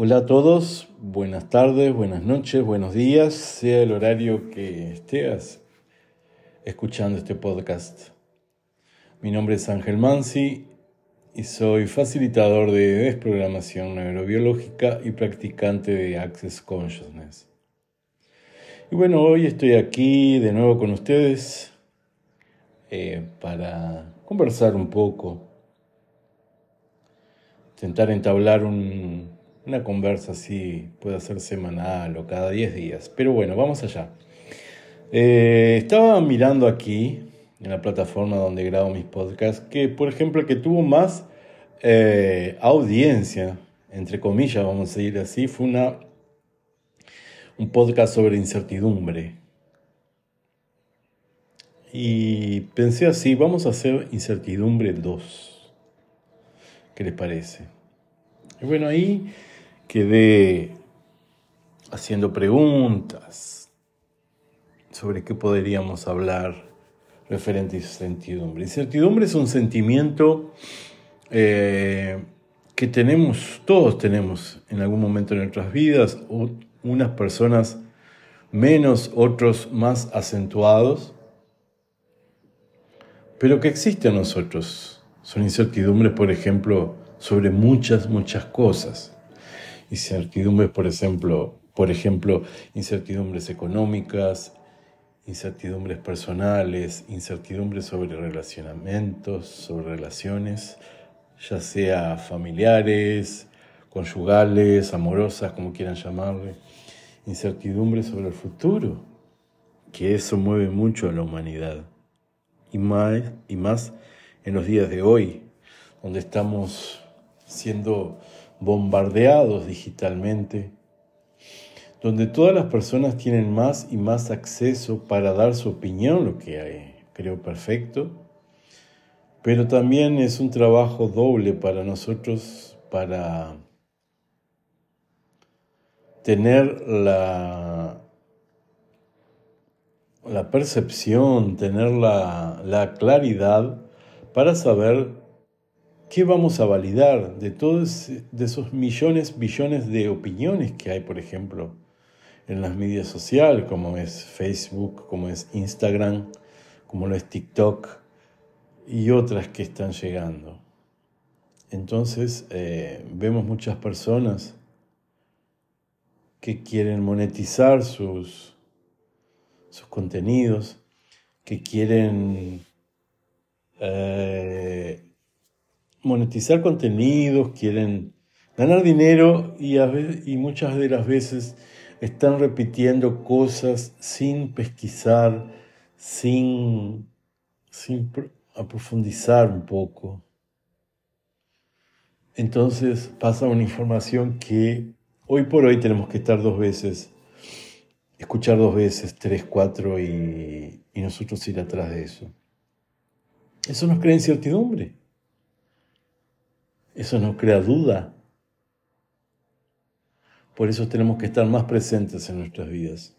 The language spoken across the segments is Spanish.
Hola a todos, buenas tardes, buenas noches, buenos días, sea el horario que estés escuchando este podcast. Mi nombre es Ángel Mansi y soy facilitador de desprogramación neurobiológica y practicante de Access Consciousness. Y bueno, hoy estoy aquí de nuevo con ustedes eh, para conversar un poco, intentar entablar una conversa así, puede ser semanal o cada 10 días. Pero bueno, vamos allá. Eh, estaba mirando aquí en la plataforma donde grabo mis podcasts, que por ejemplo que tuvo más eh, audiencia, entre comillas, vamos a decir así, fue una, un podcast sobre incertidumbre. Y pensé así, vamos a hacer incertidumbre 2. ¿Qué les parece? Y bueno, ahí quedé haciendo preguntas sobre qué podríamos hablar referente a incertidumbre. Incertidumbre es un sentimiento eh, que tenemos, todos tenemos en algún momento en nuestras vidas, unas personas menos, otros más acentuados, pero que existe en nosotros. Son incertidumbres, por ejemplo, sobre muchas, muchas cosas. Incertidumbres, por ejemplo, por ejemplo, incertidumbres económicas, incertidumbres personales, incertidumbres sobre relacionamientos, sobre relaciones, ya sea familiares, conyugales, amorosas, como quieran llamarle, incertidumbres sobre el futuro, que eso mueve mucho a la humanidad, y más, y más en los días de hoy, donde estamos siendo bombardeados digitalmente donde todas las personas tienen más y más acceso para dar su opinión, lo que creo perfecto, pero también es un trabajo doble para nosotros para tener la, la percepción, tener la, la claridad para saber qué vamos a validar de todos esos millones, billones de opiniones que hay, por ejemplo, en las medias sociales, como es Facebook, como es Instagram, como lo es TikTok y otras que están llegando. Entonces eh, vemos muchas personas que quieren monetizar sus, sus contenidos, que quieren eh, monetizar contenidos, quieren ganar dinero y, y muchas de las veces están repitiendo cosas sin pesquisar, sin, sin un poco. Entonces pasa una información que hoy por hoy tenemos que estar dos veces, escuchar dos veces, tres, cuatro y, y nosotros ir atrás de eso. Eso nos crea incertidumbre. Eso nos crea duda. Por eso tenemos que estar más presentes en nuestras vidas.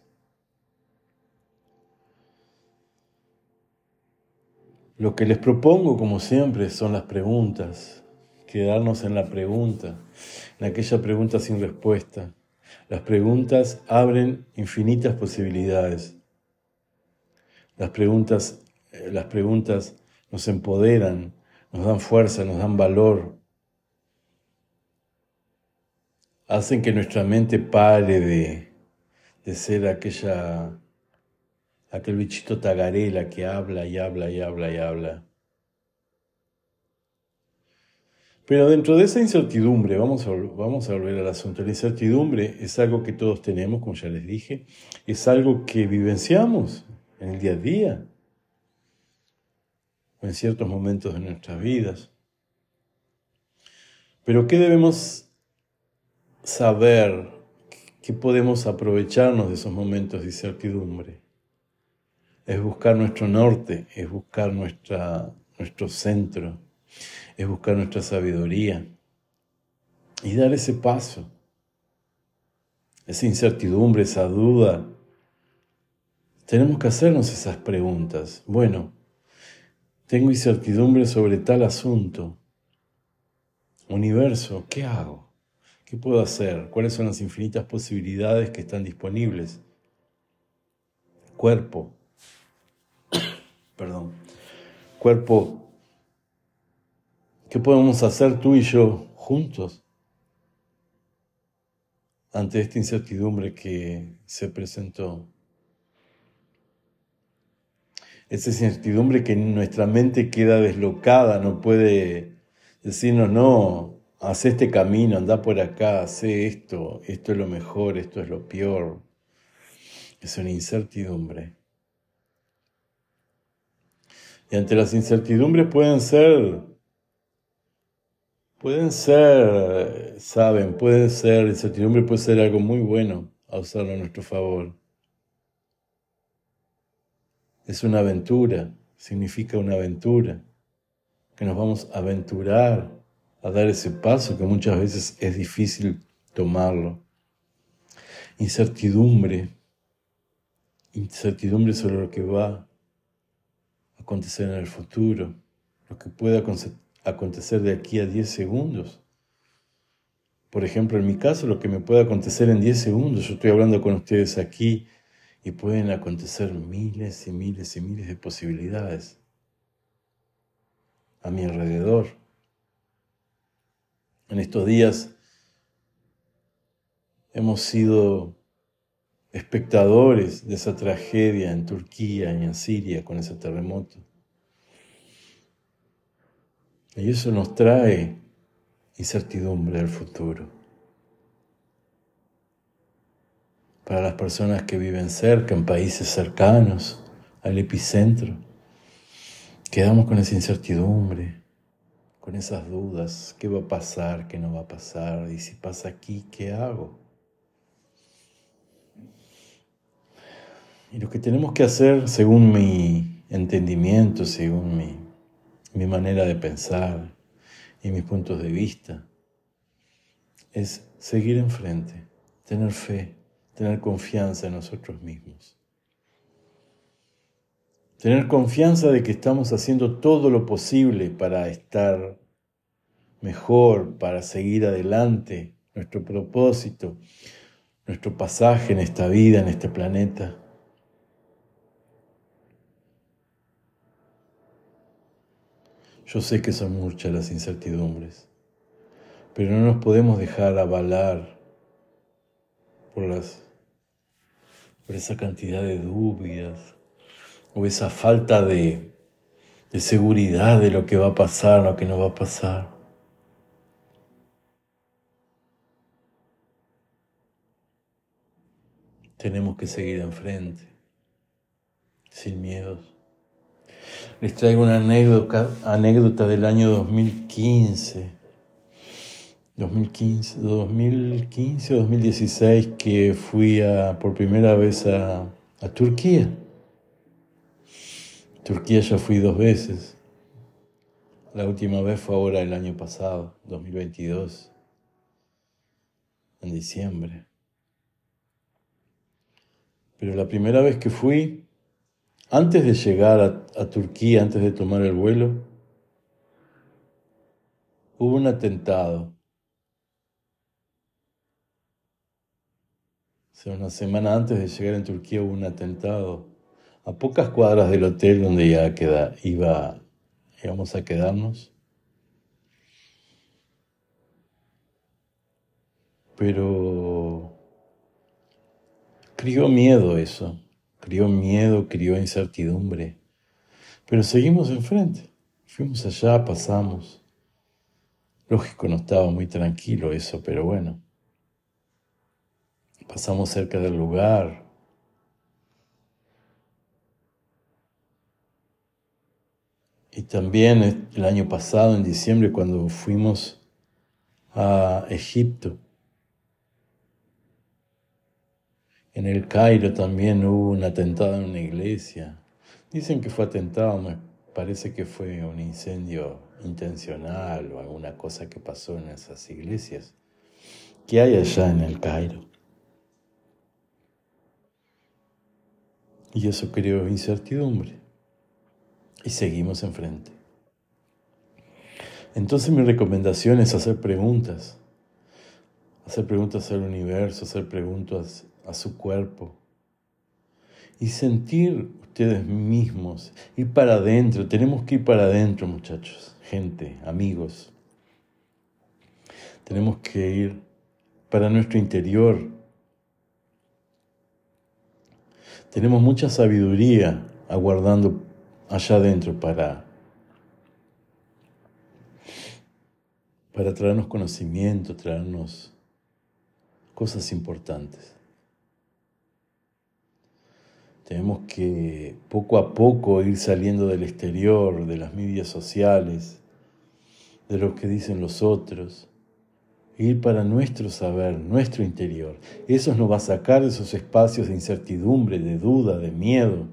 Lo que les propongo, como siempre, son las preguntas. Quedarnos en la pregunta, en aquella pregunta sin respuesta. Las preguntas abren infinitas posibilidades. Las preguntas, eh, las preguntas nos empoderan, nos dan fuerza, nos dan valor, hacen que nuestra mente pare de, de ser aquella, aquel bichito tagarela que habla y habla y habla y habla. Pero dentro de esa incertidumbre, vamos a, vamos a volver al asunto, la incertidumbre es algo que todos tenemos, como ya les dije, es algo que vivenciamos en el día a día, en ciertos momentos de nuestras vidas. Pero ¿qué debemos saber que podemos aprovecharnos de esos momentos de incertidumbre. Es buscar nuestro norte, es buscar nuestra, nuestro centro, es buscar nuestra sabiduría y dar ese paso, esa incertidumbre, esa duda. Tenemos que hacernos esas preguntas. Bueno, tengo incertidumbre sobre tal asunto. Universo, ¿qué hago? ¿Qué puedo hacer? ¿Cuáles son las infinitas posibilidades que están disponibles? Cuerpo. Perdón. Cuerpo. ¿Qué podemos hacer tú y yo juntos ante esta incertidumbre que se presentó? Esa incertidumbre que nuestra mente queda deslocada, no puede decirnos, no, haz este camino, anda por acá, hace esto, esto es lo mejor, esto es lo peor. Es una incertidumbre. Y ante las incertidumbres pueden ser, pueden ser, saben, pueden ser, incertidumbre puede ser algo muy bueno a usarlo a nuestro favor. Es una aventura, significa una aventura, que nos vamos a aventurar a dar ese paso que muchas veces es difícil tomarlo. Incertidumbre, incertidumbre sobre lo que va a acontecer en el futuro, lo que puede acontecer de aquí a 10 segundos. Por ejemplo, en mi caso, lo que me puede acontecer en 10 segundos, yo estoy hablando con ustedes aquí y pueden acontecer miles y miles y miles de posibilidades a mi alrededor. En estos días hemos sido espectadores de esa tragedia en Turquía y en Siria con ese terremoto. Y eso nos trae incertidumbre del futuro. Para las personas que viven cerca, en países cercanos al epicentro, quedamos con esa incertidumbre con esas dudas, ¿qué va a pasar, qué no va a pasar? Y si pasa aquí, ¿qué hago? Y lo que tenemos que hacer, según mi entendimiento, según mi, mi manera de pensar y mis puntos de vista, es seguir enfrente, tener fe, tener confianza en nosotros mismos. Tener confianza de que estamos haciendo todo lo posible para estar mejor, para seguir adelante nuestro propósito, nuestro pasaje en esta vida, en este planeta. Yo sé que son muchas las incertidumbres, pero no nos podemos dejar avalar por, las, por esa cantidad de dudas, o esa falta de, de seguridad de lo que va a pasar, lo que no va a pasar. Tenemos que seguir enfrente, sin miedos. Les traigo una anécdota, del año 2015, 2015, 2015 2016 que fui por primera vez a, a Turquía. Turquía ya fui dos veces. La última vez fue ahora el año pasado, 2022, en diciembre. Pero la primera vez que fui, antes de llegar a, Turquía, antes de tomar el vuelo, hubo un atentado. O sea, una semana antes de llegar en Turquía hubo un atentado a pocas cuadras del hotel donde ya queda, iba, íbamos a quedarnos. Pero crió miedo eso, crió miedo, crió incertidumbre. Pero seguimos enfrente, fuimos allá, pasamos. Lógico, no estaba muy tranquilo eso, pero bueno. Pasamos cerca del lugar, Y también el año pasado, en diciembre, cuando fuimos a Egipto, en el Cairo también hubo un atentado en una iglesia. Dicen que fue atentado, me parece que fue un incendio intencional o alguna cosa que pasó en esas iglesias. ¿Qué hay allá en el Cairo? Y eso creó incertidumbre y seguimos enfrente. Entonces mi recomendación es hacer preguntas. hacer preguntas al universo, hacer preguntas a su cuerpo y sentir ustedes mismos, ir para adentro, tenemos que ir para adentro muchachos, gente, amigos, tenemos que ir para nuestro interior. Tenemos mucha sabiduría aguardando allá adentro para, para traernos conocimiento, traernos cosas importantes. Tenemos que poco a poco ir saliendo del exterior, de las medias sociales, de lo que dicen los otros, ir para nuestro saber, nuestro interior. Eso nos va a sacar de esos espacios de incertidumbre, de duda, de miedo.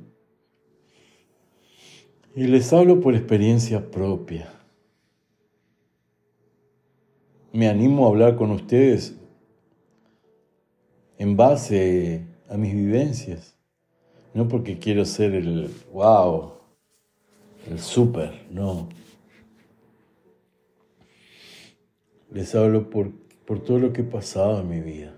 Y les hablo por experiencia propia. Me animo a hablar con ustedes en base a mis vivencias. No porque quiero ser el wow, el súper, no. Les hablo por, por todo lo que he pasado en mi vida.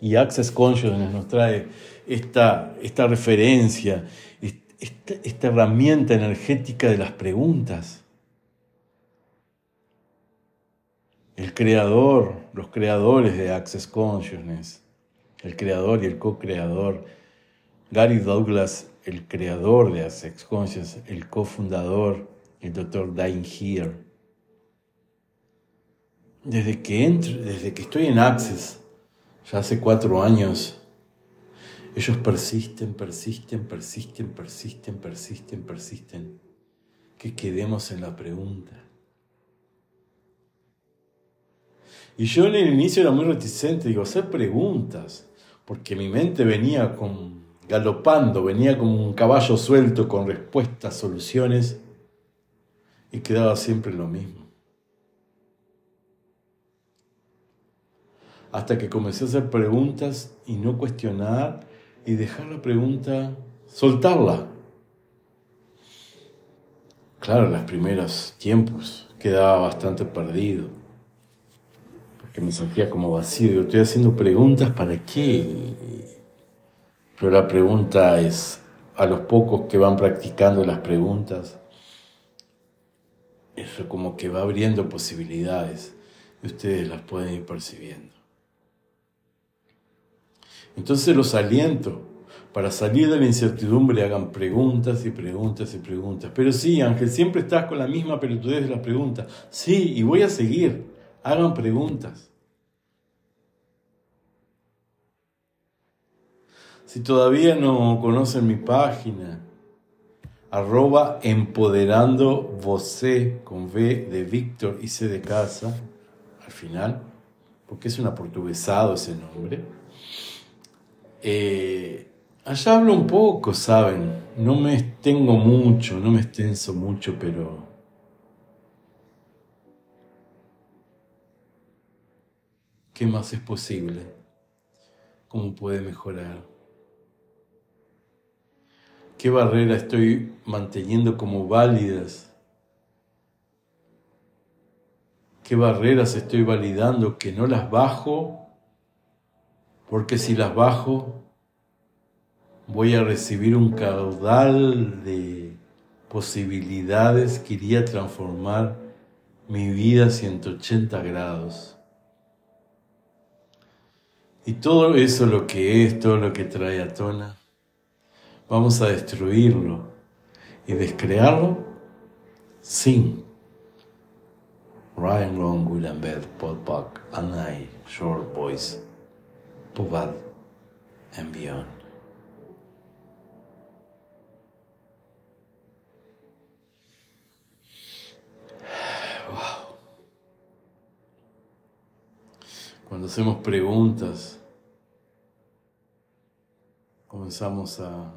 Y Access Consciousness nos trae esta, esta referencia, esta, esta herramienta energética de las preguntas. el creador, los creadores de Access Consciousness, el creador y el co-creador, Gary Douglas, el creador de Access Consciousness, el cofundador, el doctor Diane Here. Desde que entro, desde que estoy en Access, ya hace cuatro años, ellos persisten, persisten, persisten, persisten, persisten, persisten, que quedemos en la pregunta. Y yo en el inicio era muy reticente, digo, hacer preguntas, porque mi mente venía con, galopando, venía como un caballo suelto con respuestas, soluciones, y quedaba siempre lo mismo. Hasta que comencé a hacer preguntas y no cuestionar y dejar la pregunta, soltarla. Claro, en los primeros tiempos quedaba bastante perdido que me sentía como vacío. Yo estoy haciendo preguntas para qué. Pero la pregunta es, a los pocos que van practicando las preguntas, eso como que va abriendo posibilidades y ustedes las pueden ir percibiendo. Entonces los aliento para salir de la incertidumbre hagan preguntas y preguntas y preguntas. Pero sí, Ángel, siempre estás con la misma pelotudez de las preguntas. Sí, y voy a seguir hagan preguntas. Si todavía no conocen mi página, arroba empoderando vocé con V de Víctor y C de casa al final, porque es un aportuguesado ese nombre. Eh, allá hablo un poco, ¿saben? No me extengo mucho, no me extenso mucho, pero ¿Qué más es posible? ¿Cómo puede mejorar? ¿Qué barreras estoy manteniendo como válidas? ¿Qué barreras estoy validando que no las bajo? Porque si las bajo, voy a recibir un caudal de posibilidades que iría a transformar mi vida a 180 grados. Y todo eso lo que es, todo lo que trae a tona, vamos a destruirlo y descrearlo sin Ryan Long, William Beth, Paul Buck, Anai, Short Boys, Puvad, and beyond. Cuando hacemos preguntas, comenzamos a,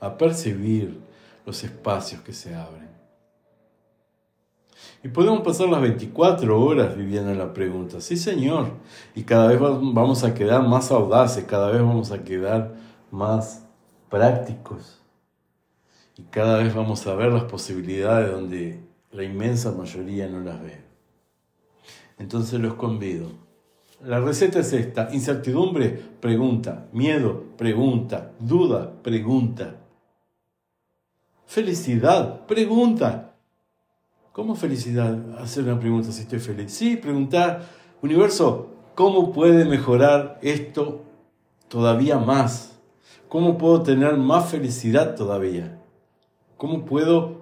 a percibir los espacios que se abren. Y podemos pasar las 24 horas viviendo en la pregunta, sí Señor, y cada vez vamos a quedar más audaces, cada vez vamos a quedar más prácticos. Y cada vez vamos a ver las posibilidades donde la inmensa mayoría no las ve. Entonces los convido. La receta es esta. Incertidumbre, pregunta. Miedo, pregunta. Duda, pregunta. Felicidad, pregunta. ¿Cómo felicidad? Hacer una pregunta si estoy feliz. Sí, preguntar, universo, ¿cómo puede mejorar esto todavía más? ¿Cómo puedo tener más felicidad todavía? ¿Cómo puedo,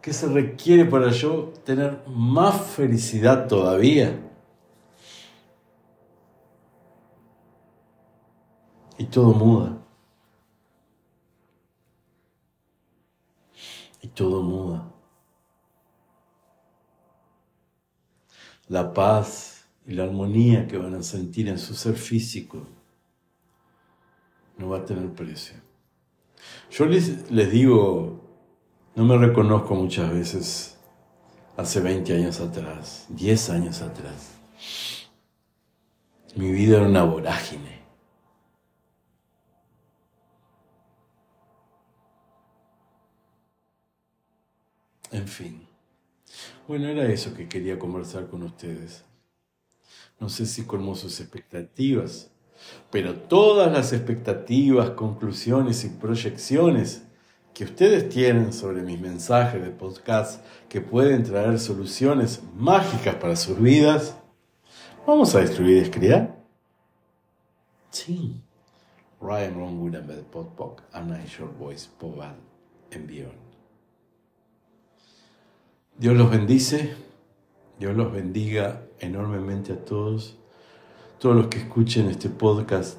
qué se requiere para yo tener más felicidad todavía? Y todo muda. Y todo muda. La paz y la armonía que van a sentir en su ser físico no va a tener precio. Yo les, les digo, no me reconozco muchas veces hace 20 años atrás, 10 años atrás. Mi vida era una vorágine. Fin. Bueno, era eso que quería conversar con ustedes. No sé si colmó sus expectativas, pero todas las expectativas, conclusiones y proyecciones que ustedes tienen sobre mis mensajes de podcast que pueden traer soluciones mágicas para sus vidas, ¿vamos a destruir y descriar? Sí. Ryan Ron William Podpok, Anna Short Voice, Poval, envió. Dios los bendice, Dios los bendiga enormemente a todos, todos los que escuchen este podcast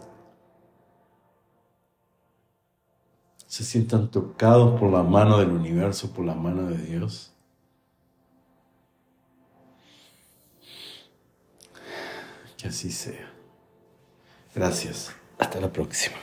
se sientan tocados por la mano del universo, por la mano de Dios. Que así sea. Gracias. Hasta la próxima.